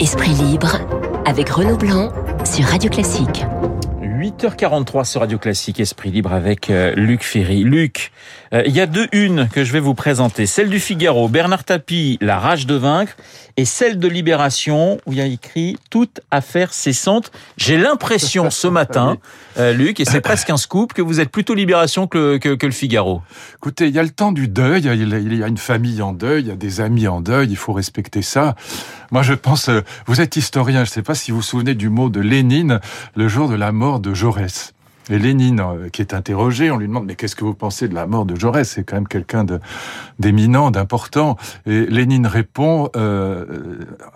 Esprit libre avec Renaud Blanc sur Radio Classique. 8h43 sur Radio Classique, Esprit Libre avec euh, Luc Ferry. Luc, il y a deux unes que je vais vous présenter. Celle du Figaro, Bernard Tapie, La rage de vaincre, et celle de Libération, où il y a écrit Toute affaire cessante. J'ai l'impression ce matin, euh, Luc, et c'est presque un scoop, que vous êtes plutôt Libération que, que, que, le Figaro. Écoutez, il y a le temps du deuil, il y a une famille en deuil, il y a des amis en deuil, il faut respecter ça. Moi, je pense, vous êtes historien, je ne sais pas si vous vous souvenez du mot de Lénine, le jour de la mort de Jaurès. Et Lénine, euh, qui est interrogé, on lui demande mais qu'est-ce que vous pensez de la mort de Jaurès? C'est quand même quelqu'un d'éminent, d'important. Et Lénine répond euh,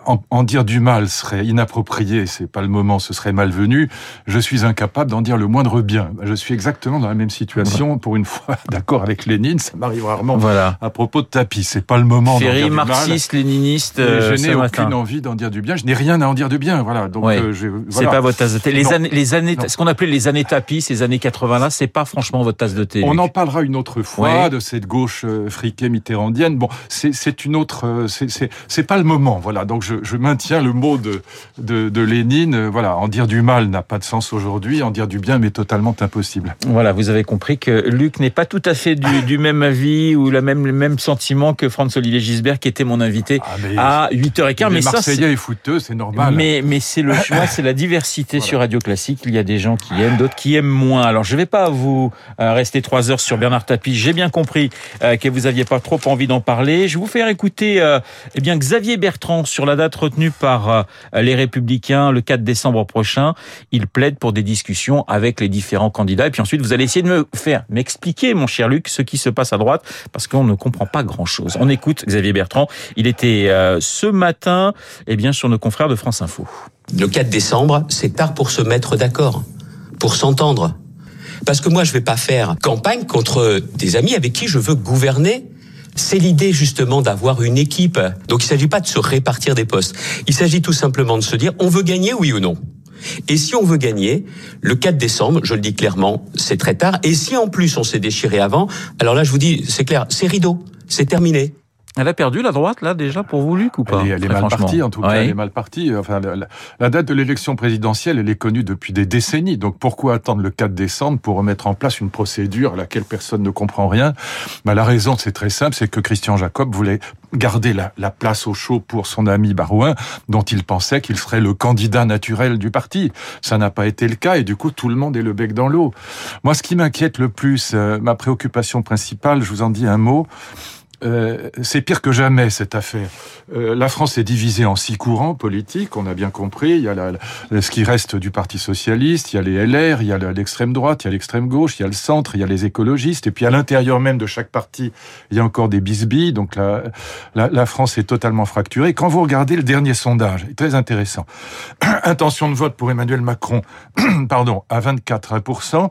en, en, dire du mal serait inapproprié, c'est pas le moment, ce serait malvenu. Je suis incapable d'en dire le moindre bien. Je suis exactement dans la même situation. Pour une fois, d'accord avec Lénine, ça m'arrive rarement. Voilà. À propos de tapis, c'est pas le moment. Ferry, marxiste, léniniste. Euh, je n'ai aucune matin. envie d'en dire du bien. Je n'ai rien à en dire du bien. Voilà. Donc Ouais. euh, C'est pas votre tasse de thé. Les Non. années, les années, Non. ce qu'on appelait les années tapis, ces années 80 là, c'est pas franchement votre tasse de thé. On en parlera une autre fois Ouais. de cette gauche euh, friquée mitterrandienne. Bon, c'est une autre, euh, c'est pas le moment. Voilà, donc je, je maintiens le mot de de, de Lénine. euh, Voilà, en dire du mal n'a pas de sens aujourd'hui, en dire du bien, mais totalement impossible. Voilà, vous avez compris que Luc n'est pas tout à fait du, du même avis ou la même, le même sentiment que Franz-Olivier Gisbert, qui était mon invité Ah, à 8h15. les Mais ça, Marseillais et footeux, c'est normal. Mais, mais c'est le choix, c'est la diversité Voilà. sur Radio Classique. Il y a des gens qui aiment, d'autres qui aiment moins. Alors, je vais pas vous euh, rester trois heures sur Bernard Tapie. J'ai bien compris euh, que vous aviez pas trop envie d'en parler. Je vais vous faire écouter, euh, eh bien, Xavier Bertrand sur la date retenue par les Républicains le 4 décembre prochain. Il plaide pour des discussions avec les différents candidats. Et puis ensuite, vous allez essayer de me faire m'expliquer, mon cher Luc, ce qui se passe à droite, parce qu'on ne comprend pas grand-chose. On écoute Xavier Bertrand. Il était ce matin, eh bien, sur nos confrères de France Info. Le 4 décembre, c'est tard pour se mettre d'accord, pour s'entendre. Parce que moi, je vais pas faire campagne contre des amis avec qui je veux gouverner. C'est l'idée justement d'avoir une équipe. Donc il s'agit pas de se répartir des postes. Il s'agit tout simplement de se dire on veut gagner oui ou non. Et si on veut gagner, le 4 décembre, je le dis clairement, c'est très tard. Et si en plus on s'est déchiré avant, alors là je vous dis, c'est clair, c'est rideau, c'est terminé. Elle a perdu la droite, là, déjà, pour vous, Luc, ou pas Elle est, elle est mal partie, en tout cas, elle est mal partie. Enfin, la, la- la date de l'élection présidentielle, elle est connue depuis des décennies. Donc, pourquoi attendre le 4 décembre pour remettre en place une procédure à laquelle personne ne comprend rien? Bah, La raison, c'est très simple, c'est que Christian Jacob voulait garder la, la place au chaud pour son ami Barouin, dont il pensait qu'il serait le candidat naturel du parti. Ça n'a pas été le cas, et du coup, tout le monde est le bec dans l'eau. Moi, ce qui m'inquiète le plus, euh, ma préoccupation principale, je vous en dis un mot, euh, c'est pire que jamais cette affaire. Euh, la France est divisée en six courants politiques, on a bien compris. Il y a ce qui reste du Parti socialiste, il y a les LR, il y a l'extrême droite, il y a l'extrême gauche, il y a le centre, il y a les écologistes. Et puis à l'intérieur même de chaque parti, il y a encore des bisbilles. Donc la, la, France est totalement fracturée. Quand vous regardez le dernier sondage, est très intéressant. Intention de vote pour Emmanuel Macron, pardon, à 24%.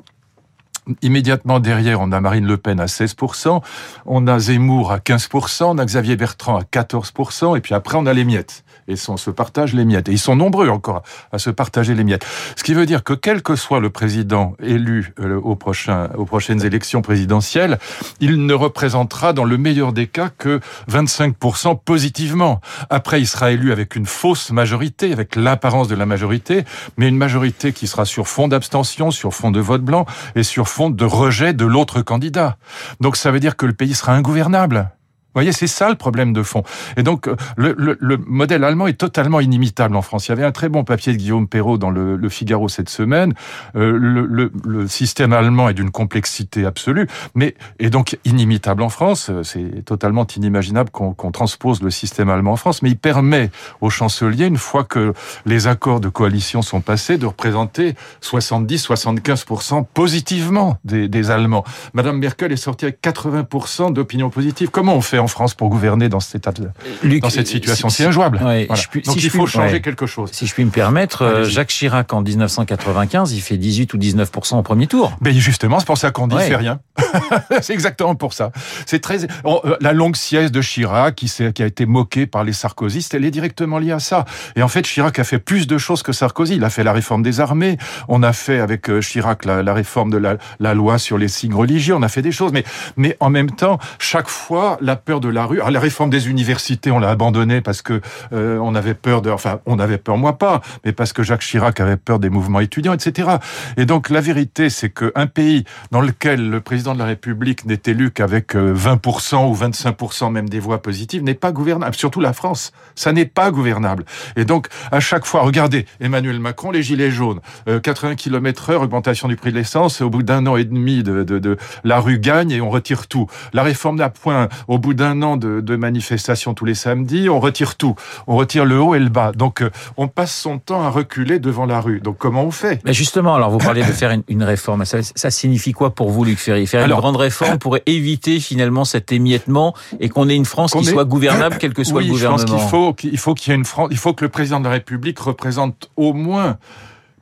Immédiatement derrière, on a Marine Le Pen à 16%, on a Zemmour à 15%, on a Xavier Bertrand à 14%, et puis après on a les miettes. Et on se partage les miettes. Et ils sont nombreux encore à se partager les miettes. Ce qui veut dire que quel que soit le président élu euh, aux prochaines élections présidentielles, il ne représentera dans le meilleur des cas que 25% positivement. Après, il sera élu avec une fausse majorité, avec l'apparence de la majorité, mais une majorité qui sera sur fond d'abstention, sur fond de vote blanc et sur fond de rejet de l'autre candidat. Donc ça veut dire que le pays sera ingouvernable. Vous voyez, c'est ça le problème de fond. Et donc, euh, le, le- le modèle allemand est totalement inimitable en France. Il y avait un très bon papier de Guillaume Perrault dans le, le Figaro cette semaine. Euh, le, système allemand est d'une complexité absolue, mais est donc inimitable en France. Euh, C'est totalement inimaginable qu'on qu'on transpose le système allemand en France, mais il permet au chancelier, une fois que les accords de coalition sont passés, de représenter 70-75% positivement des, des Allemands. Madame Merkel est sortie avec 80% d'opinion positive. Comment on fait en France pour gouverner dans cet état de- Luc, dans cette situation si- C'est injouable. ouais, Voilà. je puis- Donc si il faut puis- changer ouais. quelque chose. Si je puis me permettre, euh. Jacques Chirac en 1995, il fait 18 ou 19% au premier tour. Mais justement, c'est pour ça qu'on dit Ouais. fait rien. c'est exactement pour ça. C'est très euh, la longue sieste de Chirac qui, a été moquée par les sarkozystes, elle est directement liée à ça. Et en fait, Chirac a fait plus de choses que Sarkozy. Il a fait la réforme des armées. On a fait avec euh, Chirac la, la réforme de la, la loi sur les signes religieux. On a fait des choses, mais mais en même temps, chaque fois, la peur de la rue. Alors, la réforme des universités, on l'a abandonnée parce que euh, on avait peur de, enfin, on avait peur, moi pas, mais parce que Jacques Chirac avait peur des mouvements étudiants, etc. Et donc, la vérité, c'est qu'un pays dans lequel le président de la République n'est élu qu'avec 20% euh, ou 25% même des voix positives n'est pas gouvernable. Surtout la France, ça n'est pas gouvernable. Et donc, à chaque fois, regardez, Emmanuel Macron, les gilets jaunes, 80 km heure, augmentation du prix de l'essence, au bout d'un an et demi de, de, de, la rue gagne et on retire tout. La réforme d'appoint, au bout d'un an de, de manifestations tous les samedis, on retire tout. On retire le haut et le bas. Donc, euh, on passe son temps à reculer devant la rue. Donc, comment on fait? Mais justement, alors vous parlez de faire une, une réforme. Ça, ça, signifie quoi pour vous, Luc Ferry? Faire une grande réforme pourrait éviter finalement cet émiettement et qu'on ait une France qui soit gouvernable, quel que soit oui, le gouvernement. Je pense qu'il faut qu'il faut qu'il y ait une France. Il faut que le président de la République représente au moins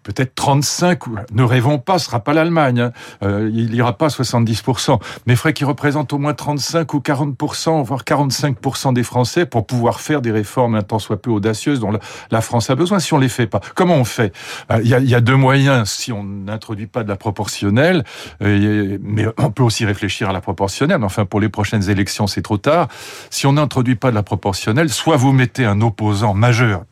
peut-être 35, ne rêvons pas, ce sera pas l'Allemagne, hein. euh, il ira pas à 70%, mais il faudrait qu'il représente au moins 35 ou 40%, voire 45% des Français pour pouvoir faire des réformes un tant soit peu audacieuses dont la France a besoin si on les fait pas. Comment on fait? Euh, il y, a, deux moyens si on n'introduit pas de la proportionnelle, euh, mais on peut aussi réfléchir à la proportionnelle, enfin pour les prochaines élections c'est trop tard. Si on n'introduit pas de la proportionnelle, soit vous mettez un opposant majeur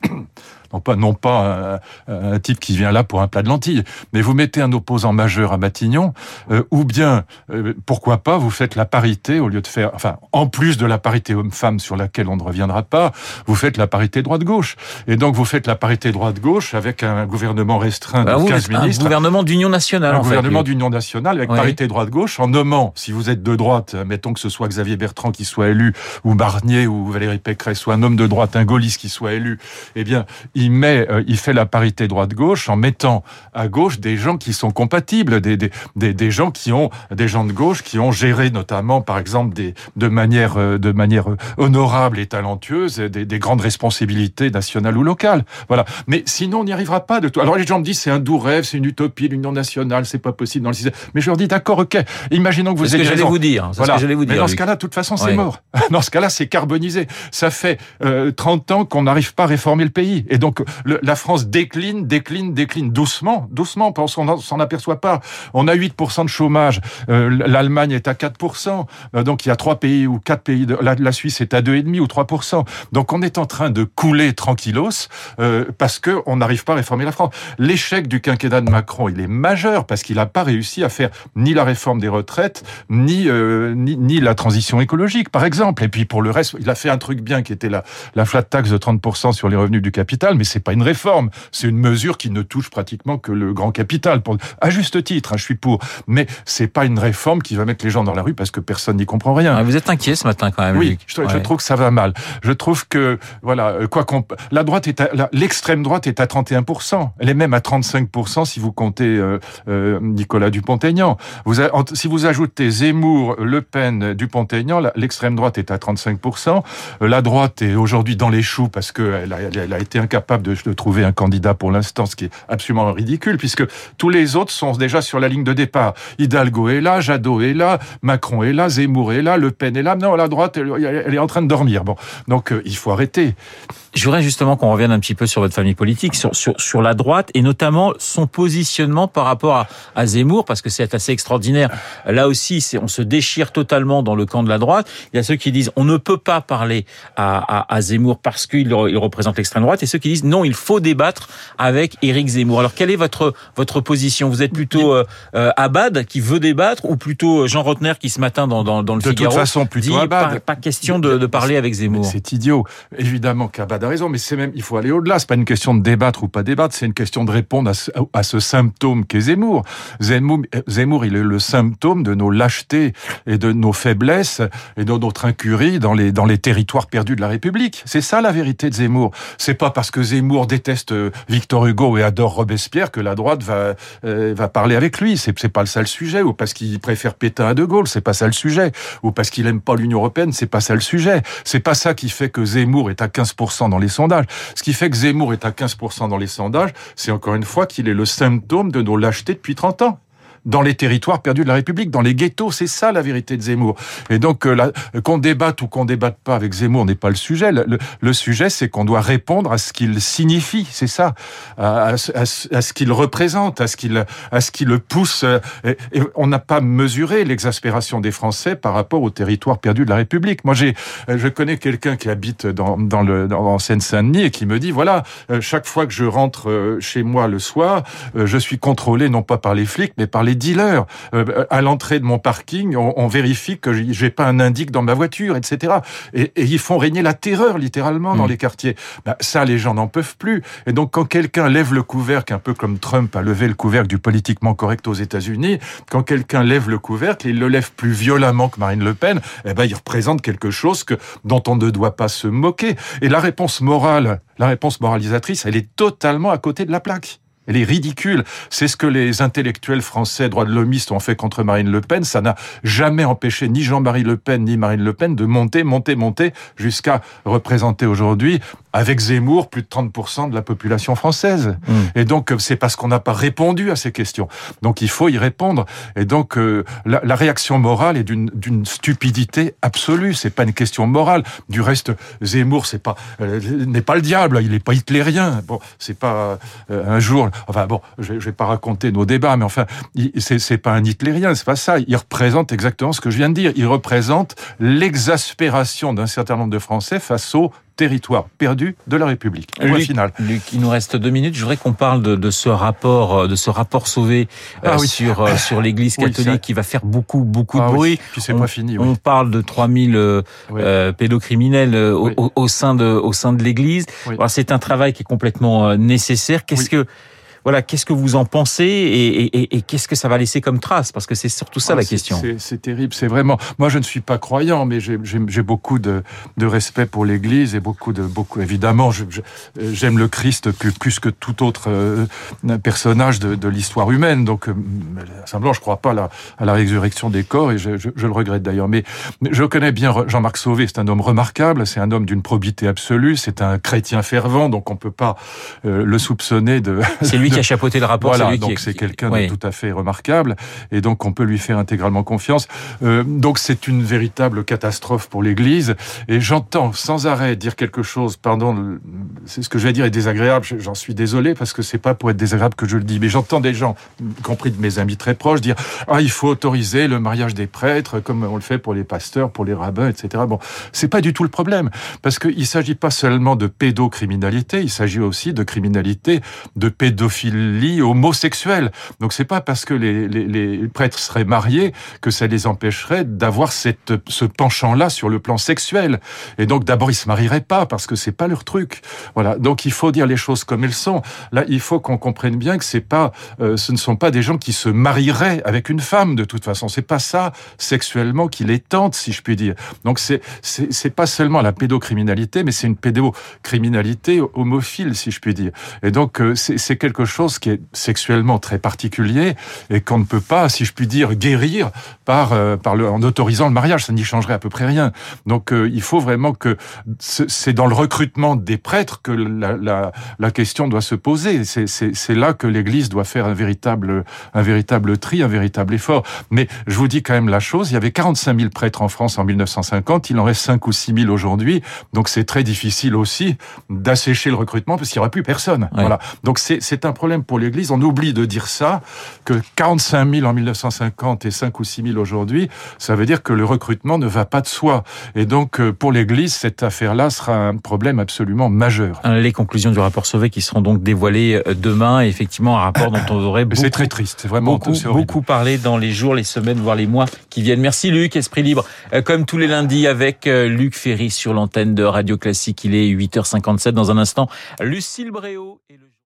non pas, non pas un, un, type qui vient là pour un plat de lentilles, mais vous mettez un opposant majeur à Matignon, euh, ou bien, euh, pourquoi pas, vous faites la parité au lieu de faire, enfin, en plus de la parité homme-femme sur laquelle on ne reviendra pas, vous faites la parité droite-gauche. Et donc, vous faites la parité droite-gauche avec un gouvernement restreint bah de 15 un ministres. Un gouvernement d'union nationale, Un en gouvernement d'union nationale avec Oui. parité droite-gauche, en nommant, si vous êtes de droite, mettons que ce soit Xavier Bertrand qui soit élu, ou Barnier, ou Valérie Pécresse, soit un homme de droite, un gaulliste qui soit élu, eh bien, il met, euh, il fait la parité droite-gauche en mettant à gauche des gens qui sont compatibles, des, des, des, des, gens qui ont, des gens de gauche qui ont géré notamment, par exemple, des, de manière, euh, de manière honorable et talentueuse, des, des grandes responsabilités nationales ou locales. Voilà. Mais sinon, on n'y arrivera pas de tout. Alors les gens me disent c'est un doux rêve, c'est une utopie, l'union nationale, c'est pas possible dans le système. Mais je leur dis d'accord, ok. Imaginons que vous ayez j'allais raison. vous dire. Voilà. ce que j'allais vous Mais dire. dans ce cas-là, de toute façon, c'est Oui. mort. Dans ce cas-là, c'est carbonisé. Ça fait euh, 30 ans qu'on n'arrive pas à réformer le pays. Et donc, le- la France décline, décline, décline doucement, doucement, parce qu'on s'en aperçoit pas. On a 8% de chômage. Euh, L'Allemagne est à 4%. Euh, donc, il y a trois pays ou quatre pays. La, Suisse est à 2,5 ou 3%. Donc, on est en train de couler tranquillos euh, parce que on n'arrive pas à réformer la France. L'échec du quinquennat de Macron, il est majeur parce qu'il n'a pas réussi à faire ni la réforme des retraites, ni, ni, ni la transition écologique, par exemple. Et puis pour le reste, il a fait un truc bien qui était la, la flat tax de 30% sur les revenus du capital, mais c'est pas une réforme. C'est une mesure qui ne touche pratiquement que le grand capital. Pour, à juste titre, hein, je suis pour. Mais c'est pas une réforme qui va mettre les gens dans la rue parce que personne n'y comprend rien. Ah, Vous êtes inquiet ce matin quand même, Oui, Luc. je, je trouve que ça va mal. Je trouve que voilà, euh, quoi qu'on, la droite est, l'extrême droite est à 31%. Elle est même à 35% si vous comptez euh, euh, Nicolas Dupont-Aignan. Vous a- en- si vous ajoutez Zemmour, Le Pen, Dupont-Aignan, l'extrême droite est à 35%. Euh, La droite est aujourd'hui dans les choux parce qu'elle a, elle a été incapable de, de trouver un candidat pour l'instant, ce qui est absolument ridicule puisque tous les autres sont déjà sur la ligne de départ. Hidalgo est là, Jadot est là, Macron est là, Zemmour est là, Le Pen est là. Non, la droite, elle, elle est en train de dormir. Bon, donc euh, il faut arrêter. Je voudrais justement qu'on revienne un petit peu sur votre famille politique, sur, sur, sur la droite, et notamment son positionnement par rapport à, à Zemmour, parce que c'est assez extraordinaire. Là aussi, on se déchire totalement dans le camp de la droite. Il y a ceux qui disent on ne peut pas parler à, à, à Zemmour parce qu'il il représente l'extrême droite, et ceux qui disent non, il faut débattre avec Éric Zemmour. Alors, quelle est votre, votre position? Vous êtes plutôt euh, euh, Abad qui veut débattre, ou plutôt Jean Rotner qui ce matin dans, dans, dans le De toute Figaro façon, plutôt dit Abad. pas, pas question de, de parler avec Zemmour C'est idiot. Évidemment qu'Abad a raison, mais c'est même, il faut aller au-delà. C'est pas une question de débattre ou pas débattre, c'est une question de répondre à ce, à ce symptôme qu'est Zemmour. Zemmour. Zemmour, il est le symptôme de nos lâchetés et de nos faiblesses et de notre incurie dans les, dans les territoires perdus de la République. C'est ça la vérité de Zemmour. C'est pas parce que Zemmour déteste euh, Victor Hugo et adore Robespierre que la droite va, euh, parler avec lui. C'est, c'est pas le ça le sujet. Ou parce qu'il préfère Pétain à De Gaulle, c'est pas ça le sujet. Ou parce qu'il aime pas l'Union Européenne, c'est pas ça le sujet. C'est pas ça qui fait que Zemmour est à 15% dans les sondages. Ce qui fait que Zemmour est à 15% dans les sondages, c'est encore une fois qu'il est le symptôme de nos lâchetés depuis 30 ans. Dans les territoires perdus de la République, dans les ghettos. C'est ça la vérité de Zemmour. Et donc, euh, qu'on débatte ou qu'on débatte pas avec Zemmour n'est pas le sujet. Le, sujet, c'est qu'on doit répondre à ce qu'il signifie. C'est ça, à, ce qu'il représente, à ce qu'il à ce qui le pousse. Et, on n'a pas mesuré l'exaspération des Français par rapport aux territoires perdus de la République. Moi, j'ai, je connais quelqu'un qui habite dans, dans le dans, en Seine-Saint-Denis et qui me dit voilà, euh, chaque fois que je rentre euh, chez moi le soir, je suis contrôlé non pas par les flics mais par les dealers. À l'entrée de mon parking, on, on vérifie que j'ai pas un indique dans ma voiture, etc. Et, et, ils font régner la terreur littéralement dans mmh. les quartiers. Ben, ça, les gens n'en peuvent plus. Et donc, quand quelqu'un lève le couvercle, un peu comme Trump a levé le couvercle du politiquement correct aux États-Unis, quand quelqu'un lève le couvercle, il le lève plus violemment que Marine Le Pen, eh ben, il représente quelque chose que, dont on ne doit pas se moquer. Et la réponse morale, la réponse moralisatrice, elle est totalement à côté de la plaque. Elle est ridicule. C'est ce que les intellectuels français droits de l'homiste ont fait contre Marine Le Pen. Ça n'a jamais empêché ni Jean-Marie Le Pen ni Marine Le Pen de monter, monter, monter jusqu'à représenter aujourd'hui, avec Zemmour, plus de 30% de la population française. Mmh. Et donc, c'est parce qu'on n'a pas répondu à ces questions. Donc, il faut y répondre. Et donc, euh, la, la, réaction morale est d'une stupidité absolue. C'est pas une question morale. Du reste, Zemmour, c'est pas euh, n'est pas le diable. Il n'est pas hitlérien. Bon, c'est pas euh, un jour Enfin bon, je, ne vais pas raconter nos débats, mais enfin, c'est pas un hitlérien, c'est pas ça. Il représente exactement ce que je viens de dire. Il représente l'exaspération d'un certain nombre de Français face au territoire perdu de la République. Luc, final. Luc, il nous reste deux minutes. Je voudrais qu'on parle de, de, ce rapport, de ce rapport sauvé euh, ah oui. sur euh, sur l'Église catholique oui, qui va faire beaucoup beaucoup ah de bruit. Oui. Puis c'est pas fini. On parle de 3000 euh, euh, pédocriminels au, au, sein de au sein de l'Église. C'est un travail qui est complètement nécessaire. Qu'est-ce que voilà, qu'est-ce que vous en pensez et, et, et qu'est-ce que ça va laisser comme trace? Parce que c'est surtout ça ah, la question. C'est terrible, c'est vraiment. Moi, je ne suis pas croyant, mais j'ai beaucoup de, de, respect pour l'Église et beaucoup de beaucoup. Évidemment, j'aime le Christ plus que tout autre euh, personnage de, de l'histoire humaine. Donc, euh, simplement, je ne crois pas à la, à la résurrection des corps et je, je, je le regrette d'ailleurs. Mais je connais bien Jean-Marc Sauvé. C'est un homme remarquable. C'est un homme d'une probité absolue. C'est un chrétien fervent, donc on peut pas euh, le soupçonner de. C'est lui qui a chapeauté le rapport. Voilà, donc c'est quelqu'un oui. de tout à fait remarquable, et donc on peut lui faire intégralement confiance. Euh, donc c'est une véritable catastrophe pour l'Église, et j'entends sans arrêt dire quelque chose. Pardon, c'est ce que je vais dire est désagréable. J'en suis désolé parce que c'est pas pour être désagréable que je le dis, mais j'entends des gens, y compris de mes amis très proches, dire ah il faut autoriser le mariage des prêtres comme on le fait pour les pasteurs, pour les rabbins, etc. Bon, c'est pas du tout le problème, parce qu'il s'agit pas seulement de pédocriminalité, il s'agit aussi de criminalité, de pédophilie homosexuelle. Donc c'est pas parce que les, les, les, prêtres seraient mariés que ça les empêcherait d'avoir cette ce penchant-là sur le plan sexuel. Et donc d'abord ils se marieraient pas parce que c'est pas leur truc. Voilà. Donc il faut dire les choses comme elles sont. Là, il faut qu'on comprenne bien que c'est pas, euh, ce ne sont pas des gens qui se marieraient avec une femme de toute façon. C'est pas ça sexuellement qui les tente, si je puis dire. Donc c'est c'est pas seulement la pédocriminalité, mais c'est une pédocriminalité homophile, si je puis dire. Et donc euh, c'est quelque chose qui est sexuellement très particulier et qu'on ne peut pas, si je puis dire, guérir par euh, par le en autorisant le mariage. Ça n'y changerait à peu près rien. Donc euh, il faut vraiment que c'est dans le recrutement des prêtres que la, la, la question doit se poser. C'est là que l'Église doit faire un véritable un véritable tri, un véritable effort. Mais je vous dis quand même la chose. Il y avait 45 000 prêtres en France en 1950. Il en reste 5 ou 6 000 aujourd'hui. Donc c'est très difficile aussi d'assécher le recrutement parce qu'il n'y aura plus personne. Ouais. Voilà. Donc c'est un problème pour l'Église. On oublie de dire ça, que 45 000 en 1950 et 5 ou 6 000 aujourd'hui, ça veut dire que le recrutement ne va pas de soi. Et donc euh, pour l'Église, cette affaire-là sera un problème absolument majeur. Les conclusions du rapport Sauvé qui seront donc dévoilées euh, demain, et effectivement un rapport dont on aurait beaucoup, très triste, vraiment beaucoup, beaucoup parlé dans les jours, les semaines, voire les mois qui viennent. Merci Luc, Esprit Libre, euh, comme tous les lundis avec Luc Ferry sur l'antenne de Radio Classique. Il est 8h57 dans un instant. Lucille Bréau et le